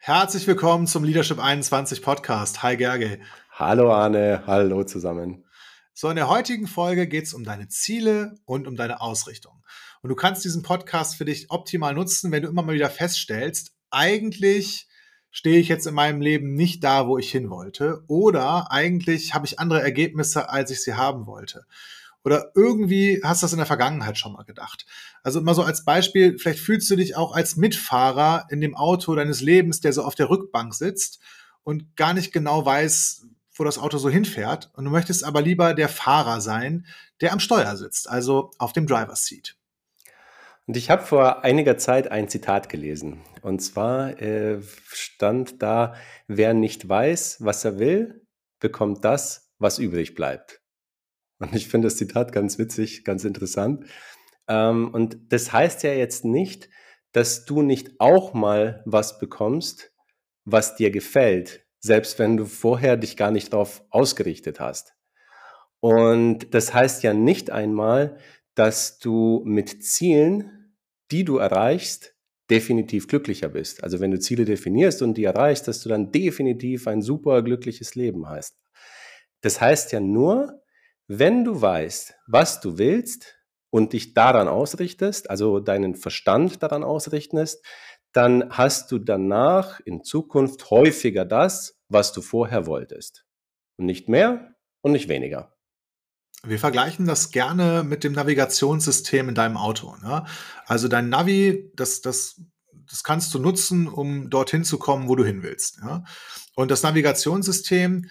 Herzlich willkommen zum Leadership 21 Podcast. Hi Gerge. Hallo Arne, hallo zusammen. So, in der heutigen Folge geht es um deine Ziele und um deine Ausrichtung. Und du kannst diesen Podcast für dich optimal nutzen, wenn du immer mal wieder feststellst, eigentlich stehe ich jetzt in meinem Leben nicht da, wo ich hin wollte. Oder eigentlich habe ich andere Ergebnisse, als ich sie haben wollte. Oder irgendwie hast du das in der Vergangenheit schon mal gedacht. Also mal so als Beispiel, vielleicht fühlst du dich auch als Mitfahrer in dem Auto deines Lebens, der so auf der Rückbank sitzt und gar nicht genau weiß, wo das Auto so hinfährt. Und du möchtest aber lieber der Fahrer sein, der am Steuer sitzt, also auf dem Driver's Seat. Und ich habe vor einiger Zeit ein Zitat gelesen. Und zwar äh, stand da, wer nicht weiß, was er will, bekommt das, was übrig bleibt. Und ich finde das Zitat ganz witzig, ganz interessant. Ähm, und das heißt ja jetzt nicht, dass du nicht auch mal was bekommst, was dir gefällt, selbst wenn du vorher dich gar nicht darauf ausgerichtet hast. Und das heißt ja nicht einmal, dass du mit Zielen die du erreichst, definitiv glücklicher bist. Also wenn du Ziele definierst und die erreichst, dass du dann definitiv ein super glückliches Leben hast. Das heißt ja nur, wenn du weißt, was du willst und dich daran ausrichtest, also deinen Verstand daran ausrichtest, dann hast du danach in Zukunft häufiger das, was du vorher wolltest. Und nicht mehr und nicht weniger. Wir vergleichen das gerne mit dem Navigationssystem in deinem Auto. Ne? Also dein Navi, das, das, das kannst du nutzen, um dorthin zu kommen, wo du hin willst. Ja? Und das Navigationssystem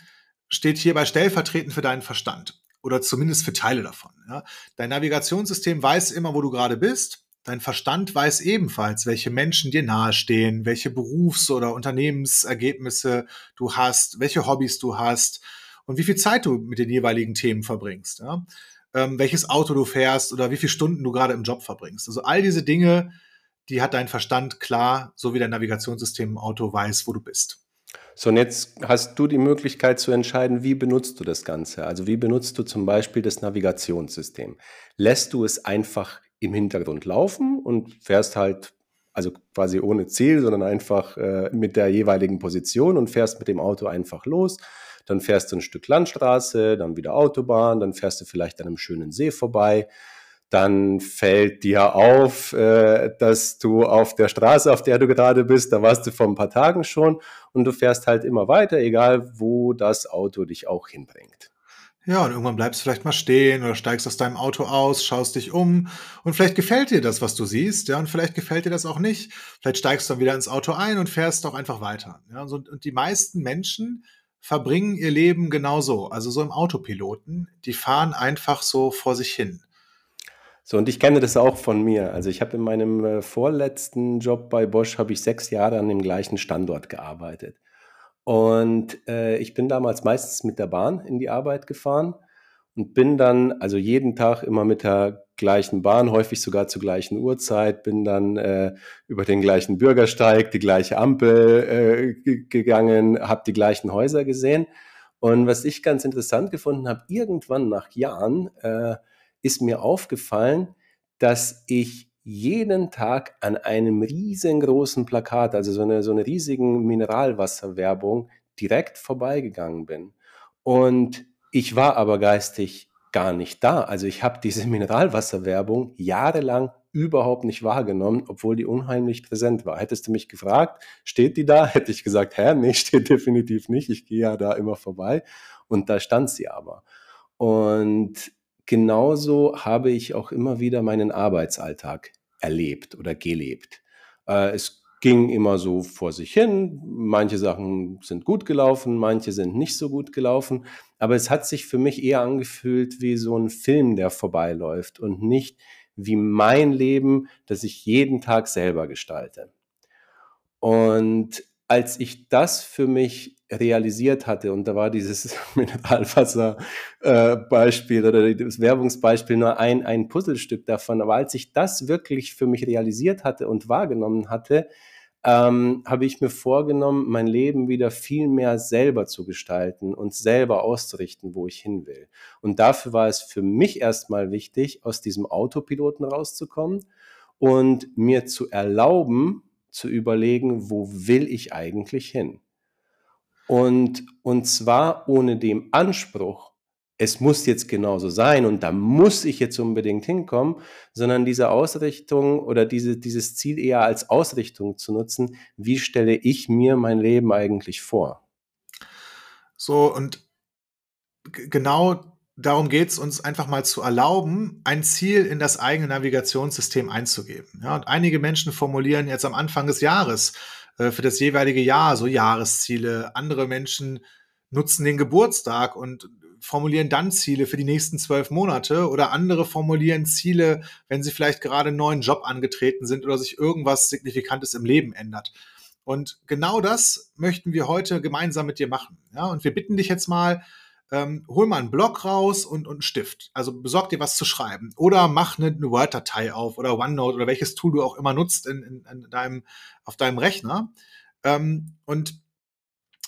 steht hierbei stellvertretend für deinen Verstand oder zumindest für Teile davon. Ja? Dein Navigationssystem weiß immer, wo du gerade bist. Dein Verstand weiß ebenfalls, welche Menschen dir nahestehen, welche Berufs- oder Unternehmensergebnisse du hast, welche Hobbys du hast und wie viel Zeit du mit den jeweiligen Themen verbringst, ja? ähm, welches Auto du fährst oder wie viele Stunden du gerade im Job verbringst. Also all diese Dinge, die hat dein Verstand klar, so wie dein Navigationssystem im Auto weiß, wo du bist. So, und jetzt hast du die Möglichkeit zu entscheiden, wie benutzt du das Ganze? Also wie benutzt du zum Beispiel das Navigationssystem? Lässt du es einfach im Hintergrund laufen und fährst halt, also quasi ohne Ziel, sondern einfach äh, mit der jeweiligen Position und fährst mit dem Auto einfach los? dann fährst du ein Stück Landstraße, dann wieder Autobahn, dann fährst du vielleicht an einem schönen See vorbei. Dann fällt dir auf, äh, dass du auf der Straße, auf der du gerade bist, da warst du vor ein paar Tagen schon und du fährst halt immer weiter, egal wo das Auto dich auch hinbringt. Ja, und irgendwann bleibst du vielleicht mal stehen oder steigst aus deinem Auto aus, schaust dich um und vielleicht gefällt dir das, was du siehst, ja, und vielleicht gefällt dir das auch nicht. Vielleicht steigst du dann wieder ins Auto ein und fährst auch einfach weiter. Ja, und die meisten Menschen verbringen ihr Leben genauso, also so im Autopiloten. Die fahren einfach so vor sich hin. So, und ich kenne das auch von mir. Also ich habe in meinem äh, vorletzten Job bei Bosch, habe ich sechs Jahre an dem gleichen Standort gearbeitet. Und äh, ich bin damals meistens mit der Bahn in die Arbeit gefahren und bin dann also jeden Tag immer mit der gleichen Bahn, häufig sogar zur gleichen Uhrzeit, bin dann äh, über den gleichen Bürgersteig, die gleiche Ampel äh, gegangen, habe die gleichen Häuser gesehen. Und was ich ganz interessant gefunden habe, irgendwann nach Jahren äh, ist mir aufgefallen, dass ich jeden Tag an einem riesengroßen Plakat, also so eine, so eine riesigen Mineralwasserwerbung, direkt vorbeigegangen bin. Und ich war aber geistig gar nicht da. Also ich habe diese Mineralwasserwerbung jahrelang überhaupt nicht wahrgenommen, obwohl die unheimlich präsent war. Hättest du mich gefragt, steht die da? Hätte ich gesagt, hä, nee, steht definitiv nicht. Ich gehe ja da immer vorbei. Und da stand sie aber. Und genauso habe ich auch immer wieder meinen Arbeitsalltag erlebt oder gelebt. Äh, es ging immer so vor sich hin. Manche Sachen sind gut gelaufen, manche sind nicht so gut gelaufen. Aber es hat sich für mich eher angefühlt wie so ein Film, der vorbeiläuft und nicht wie mein Leben, das ich jeden Tag selber gestalte. Und als ich das für mich realisiert hatte, und da war dieses Mineralwasser-Beispiel äh, oder das Werbungsbeispiel nur ein, ein Puzzlestück davon, aber als ich das wirklich für mich realisiert hatte und wahrgenommen hatte, ähm, habe ich mir vorgenommen, mein Leben wieder viel mehr selber zu gestalten und selber auszurichten, wo ich hin will. Und dafür war es für mich erstmal wichtig, aus diesem Autopiloten rauszukommen und mir zu erlauben, zu überlegen, wo will ich eigentlich hin? Und, und zwar ohne dem Anspruch, es muss jetzt genauso sein und da muss ich jetzt unbedingt hinkommen, sondern diese Ausrichtung oder diese, dieses Ziel eher als Ausrichtung zu nutzen, wie stelle ich mir mein Leben eigentlich vor? So, und genau darum geht es uns einfach mal zu erlauben, ein Ziel in das eigene Navigationssystem einzugeben. Ja, und einige Menschen formulieren jetzt am Anfang des Jahres äh, für das jeweilige Jahr so Jahresziele. Andere Menschen nutzen den Geburtstag und formulieren dann Ziele für die nächsten zwölf Monate oder andere formulieren Ziele, wenn sie vielleicht gerade einen neuen Job angetreten sind oder sich irgendwas Signifikantes im Leben ändert. Und genau das möchten wir heute gemeinsam mit dir machen. Ja, und wir bitten dich jetzt mal, ähm, hol mal einen Block raus und, und einen Stift. Also besorg dir was zu schreiben. Oder mach eine, eine Word-Datei auf oder OneNote oder welches Tool du auch immer nutzt in, in, in deinem, auf deinem Rechner. Ähm, und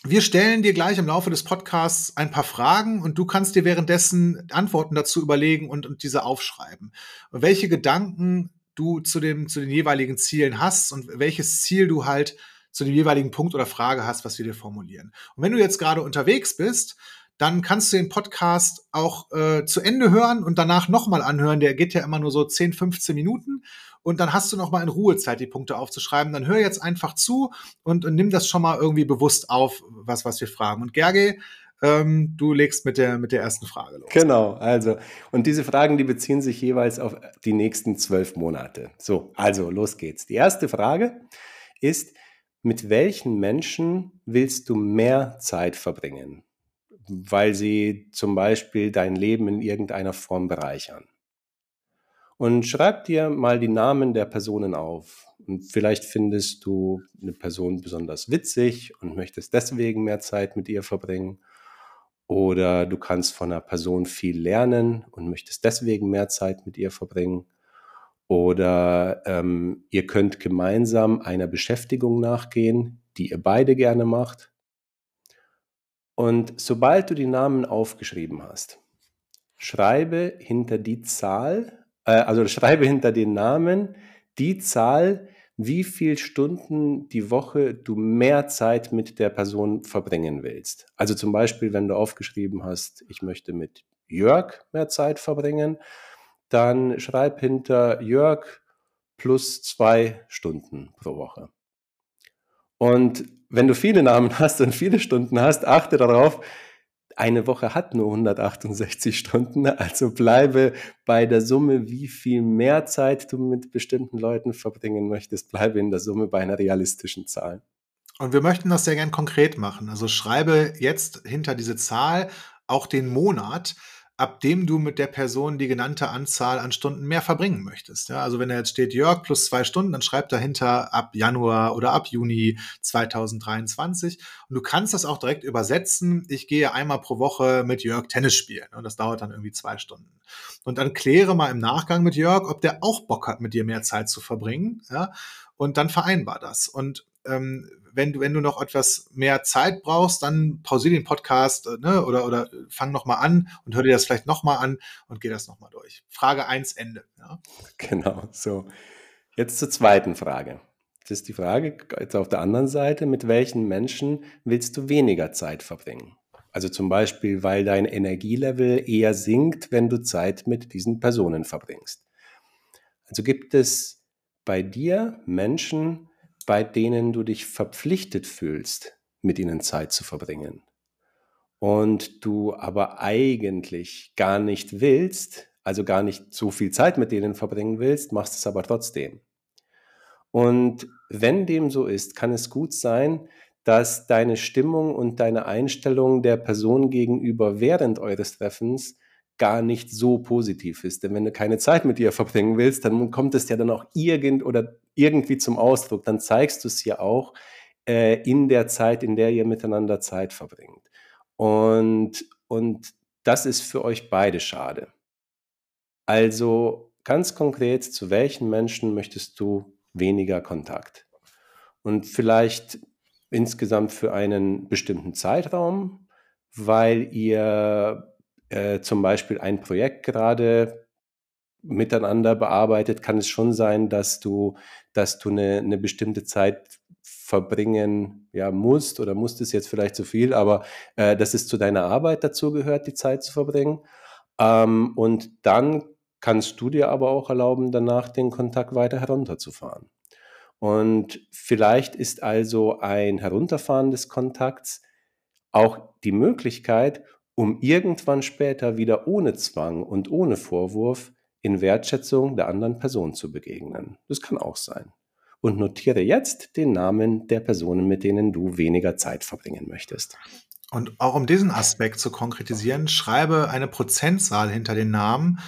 wir stellen dir gleich im Laufe des Podcasts ein paar Fragen und du kannst dir währenddessen Antworten dazu überlegen und, und diese aufschreiben. Und welche Gedanken du zu, dem, zu den jeweiligen Zielen hast und welches Ziel du halt zu dem jeweiligen Punkt oder Frage hast, was wir dir formulieren. Und wenn du jetzt gerade unterwegs bist, dann kannst du den Podcast auch äh, zu Ende hören und danach nochmal anhören. Der geht ja immer nur so 10, 15 Minuten. Und dann hast du nochmal in Ruhe Zeit, die Punkte aufzuschreiben. Dann hör jetzt einfach zu und, und nimm das schon mal irgendwie bewusst auf, was, was wir fragen. Und Gerge, ähm, du legst mit der, mit der ersten Frage los. Genau, also, und diese Fragen, die beziehen sich jeweils auf die nächsten zwölf Monate. So, also, los geht's. Die erste Frage ist, mit welchen Menschen willst du mehr Zeit verbringen? Weil sie zum Beispiel dein Leben in irgendeiner Form bereichern. Und schreib dir mal die Namen der Personen auf. Und vielleicht findest du eine Person besonders witzig und möchtest deswegen mehr Zeit mit ihr verbringen. Oder du kannst von einer Person viel lernen und möchtest deswegen mehr Zeit mit ihr verbringen. Oder ähm, ihr könnt gemeinsam einer Beschäftigung nachgehen, die ihr beide gerne macht. Und sobald du die Namen aufgeschrieben hast, schreibe hinter die Zahl, äh, also schreibe hinter den Namen die Zahl, wie viele Stunden die Woche du mehr Zeit mit der Person verbringen willst. Also zum Beispiel, wenn du aufgeschrieben hast, ich möchte mit Jörg mehr Zeit verbringen, dann schreib hinter Jörg plus zwei Stunden pro Woche. Und wenn du viele Namen hast und viele Stunden hast, achte darauf, eine Woche hat nur 168 Stunden, also bleibe bei der Summe, wie viel mehr Zeit du mit bestimmten Leuten verbringen möchtest, bleibe in der Summe bei einer realistischen Zahl. Und wir möchten das sehr gern konkret machen. Also schreibe jetzt hinter diese Zahl auch den Monat, ab dem du mit der Person die genannte Anzahl an Stunden mehr verbringen möchtest. Ja, also wenn da jetzt steht Jörg plus zwei Stunden, dann schreib dahinter ab Januar oder ab Juni 2023. Und du kannst das auch direkt übersetzen. Ich gehe einmal pro Woche mit Jörg Tennis spielen. Und das dauert dann irgendwie zwei Stunden. Und dann kläre mal im Nachgang mit Jörg, ob der auch Bock hat, mit dir mehr Zeit zu verbringen. Ja, und dann vereinbar das. Und ähm, wenn du, wenn du noch etwas mehr Zeit brauchst, dann pausier den Podcast äh, ne, oder, oder fang nochmal an und hör dir das vielleicht nochmal an und geh das nochmal durch. Frage 1, Ende. Ja. Genau, so. Jetzt zur zweiten Frage. Das ist die Frage jetzt auf der anderen Seite, mit welchen Menschen willst du weniger Zeit verbringen? Also zum Beispiel, weil dein Energielevel eher sinkt, wenn du Zeit mit diesen Personen verbringst. Also gibt es bei dir Menschen, bei denen du dich verpflichtet fühlst, mit ihnen Zeit zu verbringen. Und du aber eigentlich gar nicht willst, also gar nicht so viel Zeit mit denen verbringen willst, machst es aber trotzdem. Und wenn dem so ist, kann es gut sein, dass deine Stimmung und deine Einstellung der Person gegenüber während eures Treffens gar nicht so positiv ist. Denn wenn du keine Zeit mit ihr verbringen willst, dann kommt es ja dann auch irgend oder irgendwie zum Ausdruck. Dann zeigst du es ja auch äh, in der Zeit, in der ihr miteinander Zeit verbringt. Und, und das ist für euch beide schade. Also ganz konkret, zu welchen Menschen möchtest du weniger Kontakt? Und vielleicht insgesamt für einen bestimmten Zeitraum, weil ihr äh, zum Beispiel ein Projekt gerade miteinander bearbeitet, kann es schon sein, dass du, dass du eine, eine bestimmte Zeit verbringen ja, musst oder musst es jetzt vielleicht zu viel, aber äh, dass es zu deiner Arbeit dazu gehört, die Zeit zu verbringen. Ähm, und dann kannst du dir aber auch erlauben, danach den Kontakt weiter herunterzufahren. Und vielleicht ist also ein Herunterfahren des Kontakts auch die Möglichkeit, um irgendwann später wieder ohne Zwang und ohne Vorwurf in Wertschätzung der anderen Person zu begegnen. Das kann auch sein. Und notiere jetzt den Namen der Personen, mit denen du weniger Zeit verbringen möchtest. Und auch um diesen Aspekt zu konkretisieren, schreibe eine Prozentzahl hinter den Namen,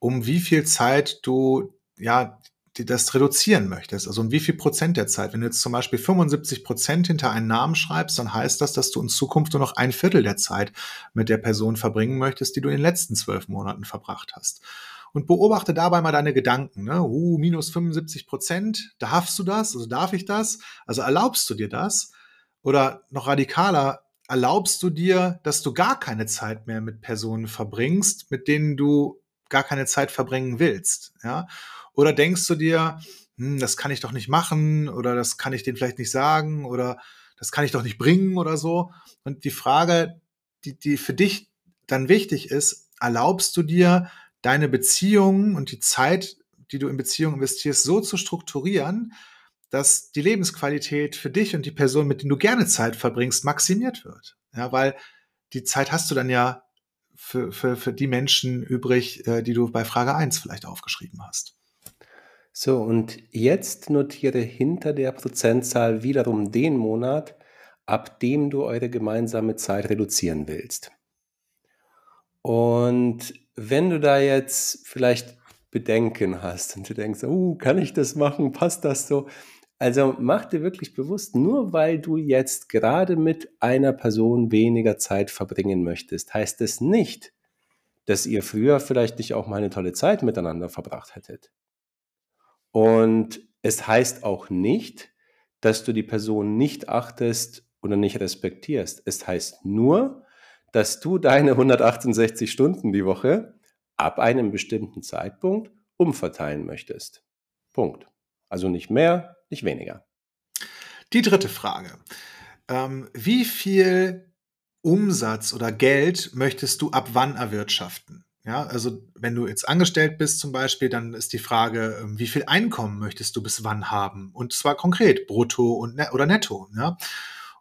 um wie viel Zeit du ja das reduzieren möchtest, also um wie viel Prozent der Zeit. Wenn du jetzt zum Beispiel 75 Prozent hinter einen Namen schreibst, dann heißt das, dass du in Zukunft nur noch ein Viertel der Zeit mit der Person verbringen möchtest, die du in den letzten zwölf Monaten verbracht hast. Und beobachte dabei mal deine Gedanken. Ne? Uh, minus 75 Prozent, darfst du das? Also darf ich das? Also erlaubst du dir das? Oder noch radikaler, erlaubst du dir, dass du gar keine Zeit mehr mit Personen verbringst, mit denen du gar keine Zeit verbringen willst? Ja? Oder denkst du dir, hm, das kann ich doch nicht machen oder das kann ich denen vielleicht nicht sagen oder das kann ich doch nicht bringen oder so. Und die Frage, die, die für dich dann wichtig ist, erlaubst du dir, deine Beziehungen und die Zeit, die du in Beziehungen investierst, so zu strukturieren, dass die Lebensqualität für dich und die Person, mit denen du gerne Zeit verbringst, maximiert wird. Ja, weil die Zeit hast du dann ja für, für, für die Menschen übrig, äh, die du bei Frage 1 vielleicht aufgeschrieben hast. So, und jetzt notiere hinter der Prozentzahl wiederum den Monat, ab dem du eure gemeinsame Zeit reduzieren willst. Und wenn du da jetzt vielleicht Bedenken hast und du denkst, oh, kann ich das machen? Passt das so? Also mach dir wirklich bewusst, nur weil du jetzt gerade mit einer Person weniger Zeit verbringen möchtest, heißt es nicht, dass ihr früher vielleicht nicht auch mal eine tolle Zeit miteinander verbracht hättet. Und es heißt auch nicht, dass du die Person nicht achtest oder nicht respektierst. Es heißt nur, dass du deine 168 Stunden die Woche ab einem bestimmten Zeitpunkt umverteilen möchtest. Punkt. Also nicht mehr, nicht weniger. Die dritte Frage. Ähm, wie viel Umsatz oder Geld möchtest du ab wann erwirtschaften? Ja, also wenn du jetzt angestellt bist zum Beispiel, dann ist die Frage, ähm, wie viel Einkommen möchtest du bis wann haben? Und zwar konkret, brutto und ne oder netto. Ja?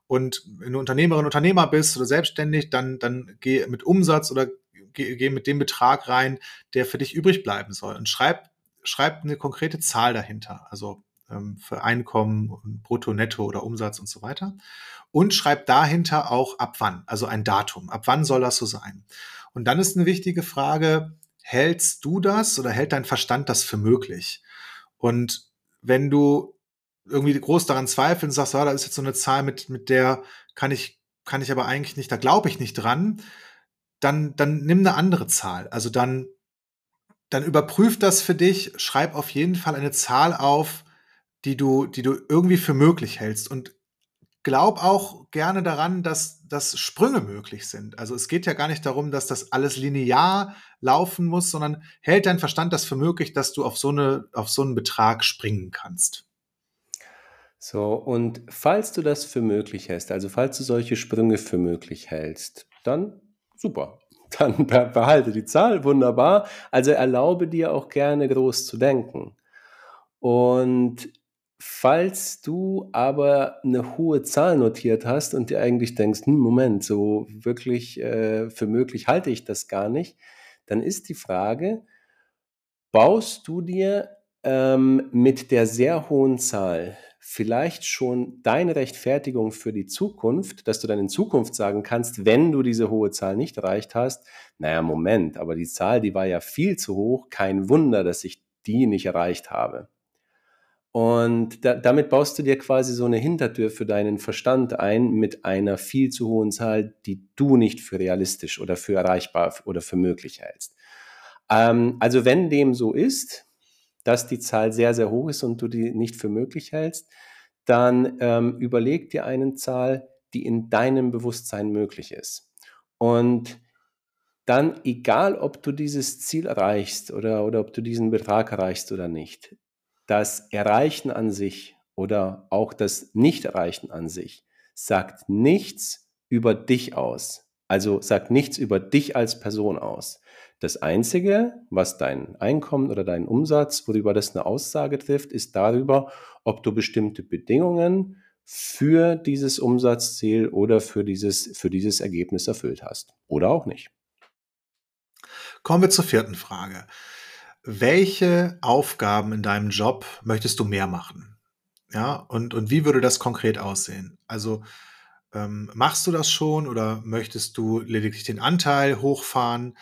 Und wenn du Unternehmerin, Unternehmer bist oder selbstständig, dann, dann geh mit Umsatz oder geh, geh mit dem Betrag rein, der für dich übrig bleiben soll. Und schreib, schreib eine konkrete Zahl dahinter. Also ähm, für Einkommen, Brutto, Netto oder Umsatz und so weiter. Und schreib dahinter auch ab wann, also ein Datum. Ab wann soll das so sein? Und dann ist eine wichtige Frage, hältst du das oder hält dein Verstand das für möglich? Und wenn du irgendwie groß daran zweifelst und sagst, ah, da ist jetzt so eine Zahl, mit, mit der kann ich, kann ich aber eigentlich nicht, da glaube ich nicht dran, dann, dann nimm eine andere Zahl. Also dann, dann überprüf das für dich, schreib auf jeden Fall eine Zahl auf, die du, die du irgendwie für möglich hältst. Und glaub auch gerne daran, dass, dass Sprünge möglich sind. Also es geht ja gar nicht darum, dass das alles linear laufen muss, sondern hält dein Verstand das für möglich, dass du auf so, eine, auf so einen Betrag springen kannst. So, und falls du das für möglich hältst, also falls du solche Sprünge für möglich hältst, dann super. Dann behalte die Zahl, wunderbar. Also erlaube dir auch gerne groß zu denken. Und Falls du aber eine hohe Zahl notiert hast und dir eigentlich denkst, hm, Moment, so wirklich äh, für möglich halte ich das gar nicht, dann ist die Frage, baust du dir ähm, mit der sehr hohen Zahl vielleicht schon deine Rechtfertigung für die Zukunft, dass du dann in Zukunft sagen kannst, wenn du diese hohe Zahl nicht erreicht hast, naja, Moment, aber die Zahl, die war ja viel zu hoch, kein Wunder, dass ich die nicht erreicht habe. Und da, damit baust du dir quasi so eine Hintertür für deinen Verstand ein mit einer viel zu hohen Zahl, die du nicht für realistisch oder für erreichbar oder für möglich hältst. Ähm, also wenn dem so ist, dass die Zahl sehr, sehr hoch ist und du die nicht für möglich hältst, dann ähm, überleg dir eine Zahl, die in deinem Bewusstsein möglich ist. Und dann egal, ob du dieses Ziel erreichst oder, oder ob du diesen Betrag erreichst oder nicht, das Erreichen an sich oder auch das Nicht-Erreichen an sich sagt nichts über dich aus. Also sagt nichts über dich als Person aus. Das Einzige, was dein Einkommen oder dein Umsatz, worüber das eine Aussage trifft, ist darüber, ob du bestimmte Bedingungen für dieses Umsatzziel oder für dieses, für dieses Ergebnis erfüllt hast. Oder auch nicht. Kommen wir zur vierten Frage. Welche Aufgaben in deinem Job möchtest du mehr machen? Ja, und, und wie würde das konkret aussehen? Also ähm, machst du das schon oder möchtest du lediglich den Anteil hochfahren?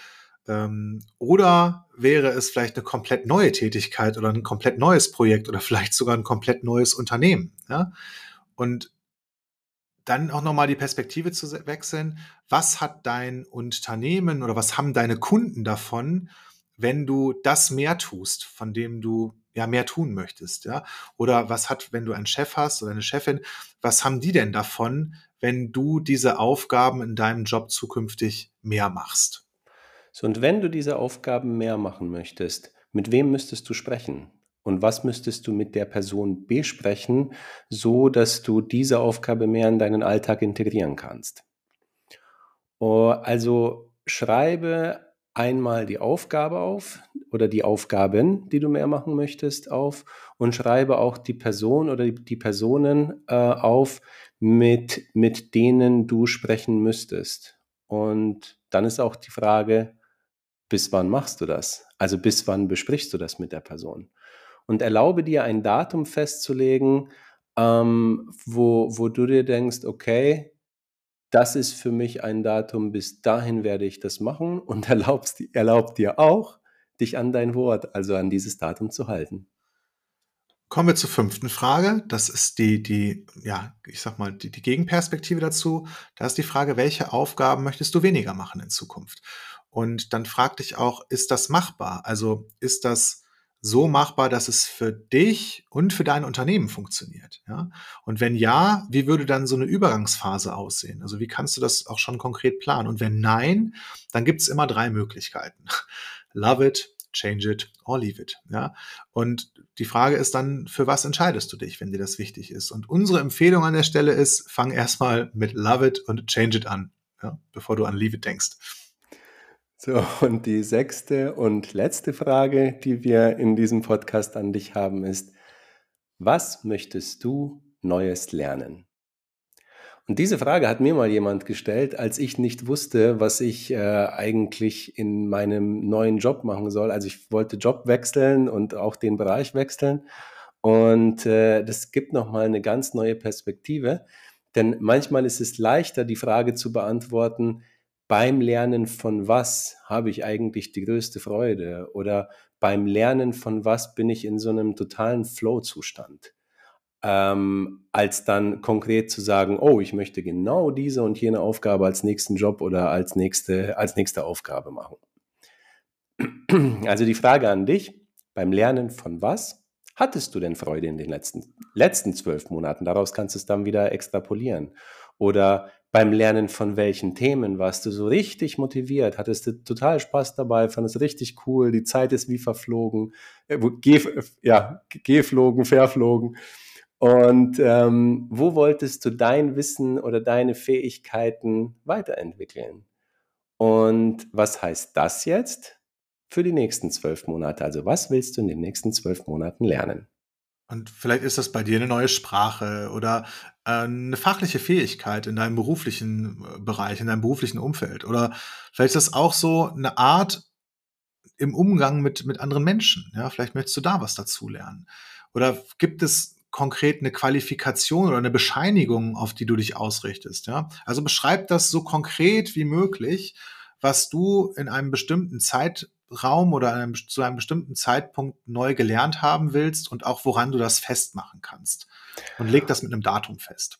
Ähm, oder wäre es vielleicht eine komplett neue Tätigkeit oder ein komplett neues Projekt oder vielleicht sogar ein komplett neues Unternehmen? Ja? Und dann auch nochmal die Perspektive zu wechseln. Was hat dein Unternehmen oder was haben deine Kunden davon, wenn du das mehr tust, von dem du ja mehr tun möchtest, ja? Oder was hat, wenn du einen Chef hast oder eine Chefin, was haben die denn davon, wenn du diese Aufgaben in deinem Job zukünftig mehr machst? So, und wenn du diese Aufgaben mehr machen möchtest, mit wem müsstest du sprechen? Und was müsstest du mit der Person besprechen, so dass du diese Aufgabe mehr in deinen Alltag integrieren kannst? Oh, also schreibe einmal die Aufgabe auf oder die Aufgaben, die du mehr machen möchtest, auf und schreibe auch die Person oder die Personen äh, auf, mit, mit denen du sprechen müsstest. Und dann ist auch die Frage, bis wann machst du das? Also bis wann besprichst du das mit der Person? und erlaube dir ein Datum festzulegen, ähm, wo, wo du dir denkst, okay, das ist für mich ein Datum, bis dahin werde ich das machen und erlaubst, erlaubt dir auch, dich an dein Wort, also an dieses Datum zu halten. Kommen wir zur fünften Frage. Das ist die, die, ja, ich sag mal, die, die Gegenperspektive dazu. Da ist die Frage, welche Aufgaben möchtest du weniger machen in Zukunft? Und dann frag dich auch, ist das machbar? Also ist das so machbar, dass es für dich und für dein Unternehmen funktioniert? Ja? Und wenn ja, wie würde dann so eine Übergangsphase aussehen? Also wie kannst du das auch schon konkret planen? Und wenn nein, dann gibt es immer drei Möglichkeiten. Love it, change it or leave it. Ja? Und die Frage ist dann, für was entscheidest du dich, wenn dir das wichtig ist? Und unsere Empfehlung an der Stelle ist, fang erstmal mit Love it und change it an, ja? bevor du an Leave it denkst. So, und die sechste und letzte Frage, die wir in diesem Podcast an dich haben, ist, was möchtest du Neues lernen? Und diese Frage hat mir mal jemand gestellt, als ich nicht wusste, was ich äh, eigentlich in meinem neuen Job machen soll. Also ich wollte Job wechseln und auch den Bereich wechseln. Und äh, das gibt nochmal eine ganz neue Perspektive. Denn manchmal ist es leichter, die Frage zu beantworten, beim Lernen von was habe ich eigentlich die größte Freude oder beim Lernen von was bin ich in so einem totalen Flow-Zustand. Ähm, als dann konkret zu sagen, oh, ich möchte genau diese und jene Aufgabe als nächsten Job oder als nächste, als nächste Aufgabe machen. Also die Frage an dich, beim Lernen von was hattest du denn Freude in den letzten, letzten zwölf Monaten? Daraus kannst du es dann wieder extrapolieren. Oder beim Lernen von welchen Themen warst du so richtig motiviert, hattest du total Spaß dabei, fandest richtig cool, die Zeit ist wie verflogen, äh, geh, ja, geflogen, verflogen. Und ähm, wo wolltest du dein Wissen oder deine Fähigkeiten weiterentwickeln? Und was heißt das jetzt für die nächsten zwölf Monate? Also was willst du in den nächsten zwölf Monaten lernen? Und vielleicht ist das bei dir eine neue Sprache oder äh, eine fachliche Fähigkeit in deinem beruflichen äh, Bereich, in deinem beruflichen Umfeld. Oder vielleicht ist das auch so eine Art im Umgang mit, mit anderen Menschen. Ja, vielleicht möchtest du da was dazu lernen. Oder gibt es konkret eine Qualifikation oder eine Bescheinigung, auf die du dich ausrichtest? Ja, also beschreib das so konkret wie möglich, was du in einem bestimmten Zeit Raum oder einem, zu einem bestimmten Zeitpunkt neu gelernt haben willst und auch woran du das festmachen kannst. Und leg das mit einem Datum fest.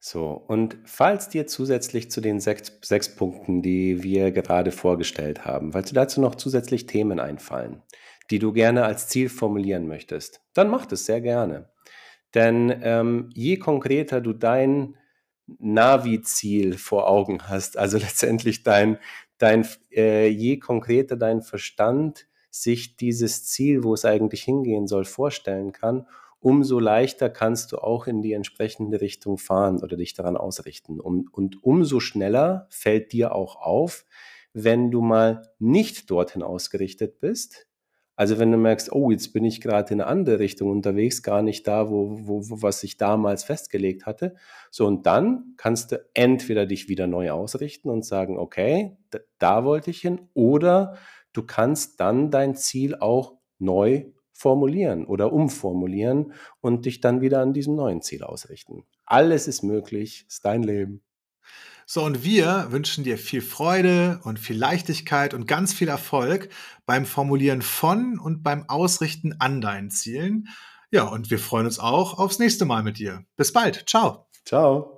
So, und falls dir zusätzlich zu den sechs, sechs Punkten, die wir gerade vorgestellt haben, falls dir dazu noch zusätzlich Themen einfallen, die du gerne als Ziel formulieren möchtest, dann mach das sehr gerne. Denn ähm, je konkreter du dein Navi-Ziel vor Augen hast, also letztendlich dein, dein, äh, je konkreter dein Verstand sich dieses Ziel, wo es eigentlich hingehen soll, vorstellen kann, umso leichter kannst du auch in die entsprechende Richtung fahren oder dich daran ausrichten. Und, und umso schneller fällt dir auch auf, wenn du mal nicht dorthin ausgerichtet bist. Also wenn du merkst, oh, jetzt bin ich gerade in eine andere Richtung unterwegs, gar nicht da, wo, wo, wo was ich damals festgelegt hatte. So, und dann kannst du entweder dich wieder neu ausrichten und sagen, okay, da, da wollte ich hin, oder du kannst dann dein Ziel auch neu formulieren oder umformulieren und dich dann wieder an diesem neuen Ziel ausrichten. Alles ist möglich, ist dein Leben. So, und wir wünschen dir viel Freude und viel Leichtigkeit und ganz viel Erfolg beim Formulieren von und beim Ausrichten an deinen Zielen. Ja, und wir freuen uns auch aufs nächste Mal mit dir. Bis bald. Ciao. Ciao.